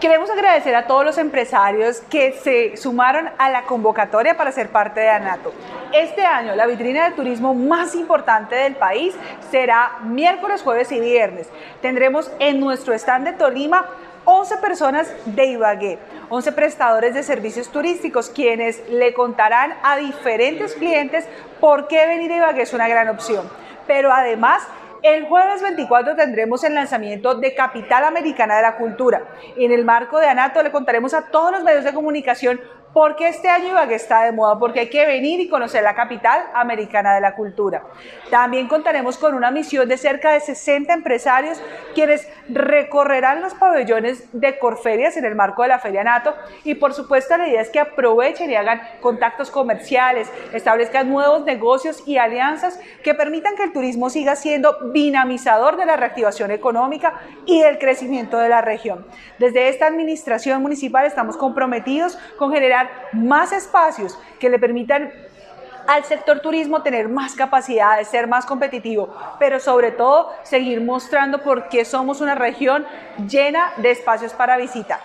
Queremos agradecer a todos los empresarios que se sumaron a la convocatoria para ser parte de ANATO. Este año la vitrina de turismo más importante del país será miércoles, jueves y viernes. Tendremos en nuestro stand de Tolima 11 personas de Ibagué, 11 prestadores de servicios turísticos, quienes le contarán a diferentes clientes por qué venir a Ibagué es una gran opción. Pero además el jueves 24 tendremos el lanzamiento de Capital Americana de la Cultura. En el marco de ANATO le contaremos a todos los medios de comunicación porque este año Ibagué está de moda, porque hay que venir y conocer la capital americana de la cultura. También contaremos con una misión de cerca de 60 empresarios quienes recorrerán los pabellones de Corferias en el marco de la Feria Nato y por supuesto la idea es que aprovechen y hagan contactos comerciales, establezcan nuevos negocios y alianzas que permitan que el turismo siga siendo dinamizador de la reactivación económica y del crecimiento de la región. Desde esta administración municipal estamos comprometidos con generar más espacios que le permitan al sector turismo tener más capacidad de ser más competitivo, pero sobre todo seguir mostrando por qué somos una región llena de espacios para visita.